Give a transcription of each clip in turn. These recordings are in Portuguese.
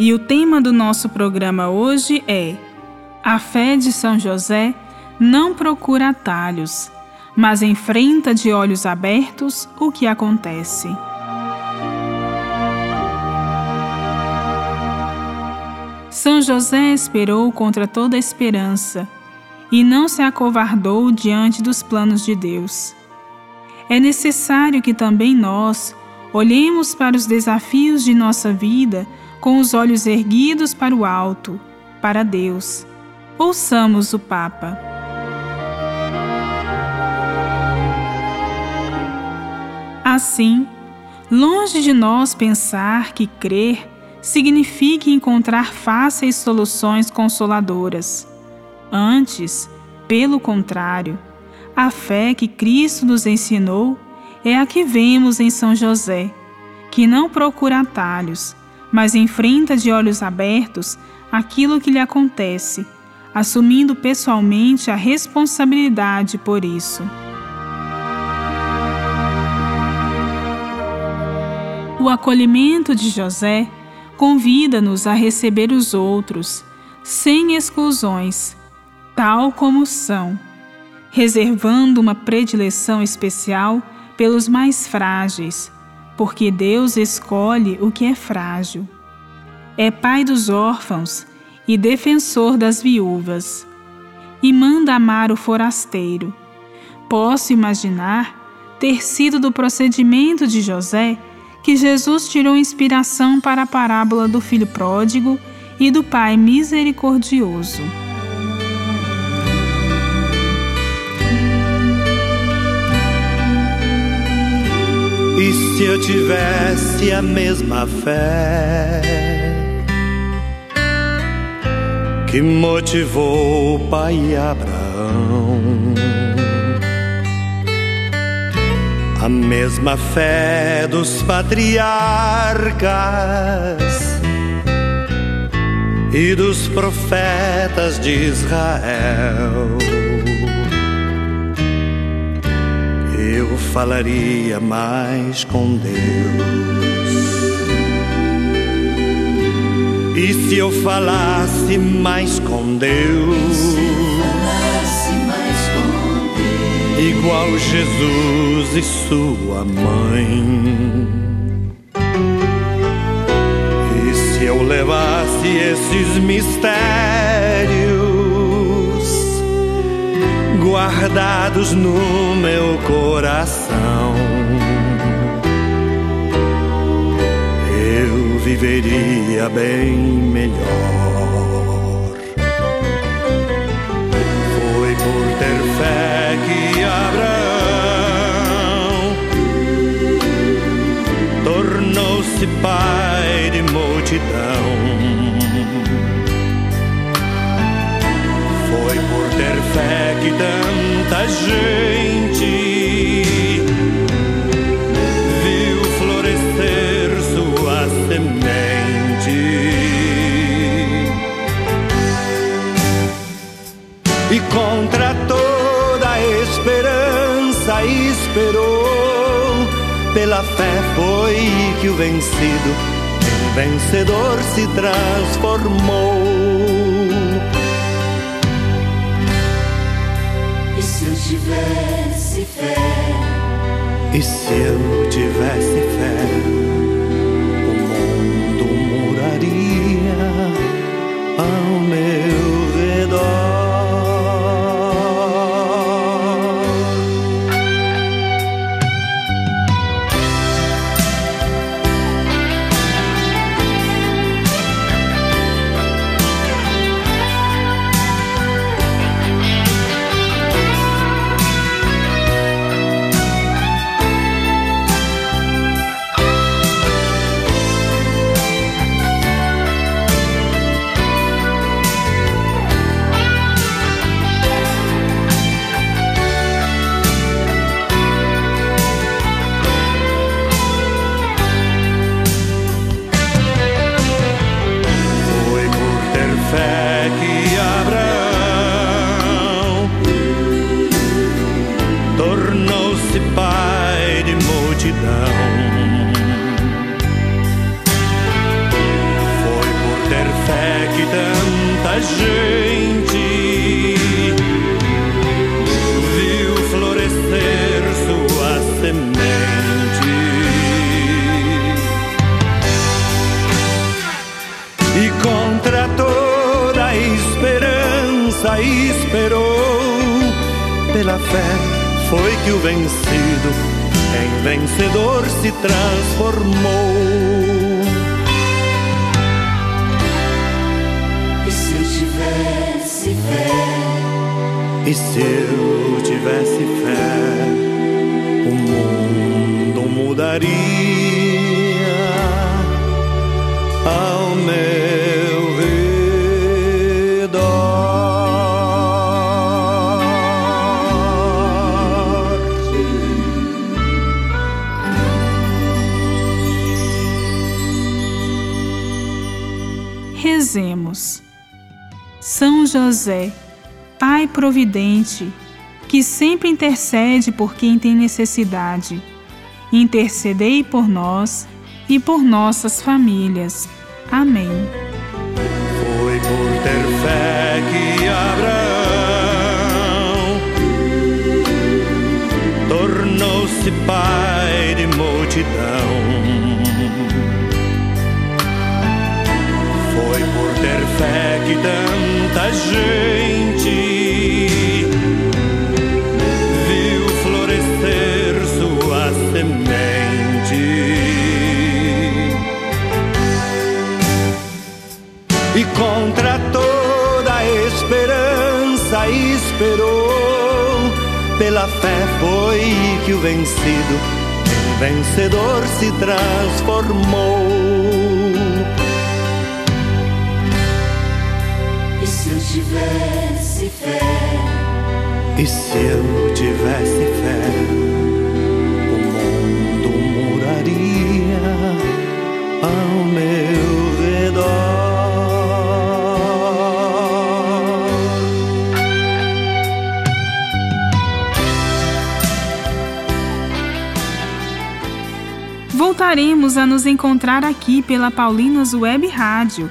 E o tema do nosso programa hoje é: A fé de São José não procura atalhos, mas enfrenta de olhos abertos o que acontece. São José esperou contra toda esperança e não se acovardou diante dos planos de Deus. É necessário que também nós olhemos para os desafios de nossa vida com os olhos erguidos para o alto, para Deus. Ouçamos o Papa. Assim, longe de nós pensar que crer signifique encontrar fáceis soluções consoladoras. Antes, pelo contrário, a fé que Cristo nos ensinou é a que vemos em São José, que não procura atalhos, mas enfrenta de olhos abertos aquilo que lhe acontece, assumindo pessoalmente a responsabilidade por isso. O acolhimento de José convida-nos a receber os outros, sem exclusões, tal como são, reservando uma predileção especial pelos mais frágeis porque Deus escolhe o que é frágil. É pai dos órfãos e defensor das viúvas, e manda amar o forasteiro. Posso imaginar ter sido do procedimento de José que Jesus tirou inspiração para a parábola do filho pródigo e do pai misericordioso. E se eu tivesse a mesma fé? Que motivou o pai Abraão, a mesma fé dos patriarcas e dos profetas de Israel falaria mais com Deus. E se eu falasse mais com Deus, igual Jesus e sua mãe. E se eu levasse esses mistérios guardados no meu coração. Eu viveria bem melhor. Foi por ter fé que Abraão tornou-se pai de multidão. ter fé que tanta gente viu florescer sua semente. E contra toda esperança esperou, pela fé foi que o vencido em vencedor se transformou. E se eu tivesse fé, tanta gente viu florescer sua semente. E contra toda esperança esperou pela fé foi que o vencido em vencedor se transformou. E se eu tivesse fé, o mundo mudaria ao meu redor. Rezemos. São José, Pai providente, que sempre intercede por quem tem necessidade, intercedei por nós e por nossas famílias. Amém. Foi por ter fé que Abraão tornou-se pai de multidão. Foi por ter fé que tanta gente viu florescer sua semente. E contra toda esperança esperou, pela fé foi que o vencido em vencedor se transformou. Tivesse fé. E se eu tivesse fé, o mundo mudaria ao meu redor. Voltaremos a nos encontrar aqui pela Paulinas Web Rádio,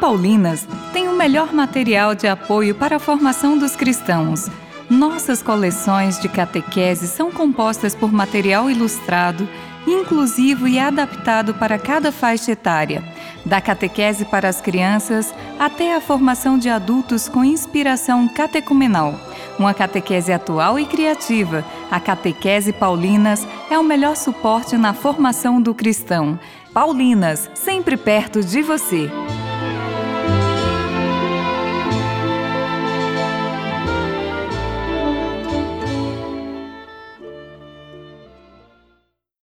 Paulinas tem o melhor material de apoio para a formação dos cristãos. Nossas coleções de catequese são compostas por material ilustrado, inclusivo e adaptado para cada faixa etária, da catequese para as crianças até a formação de adultos com inspiração catecumenal. Uma catequese atual e criativa, a Catequese Paulinas é o melhor suporte na formação do cristão. Paulinas, sempre perto de você.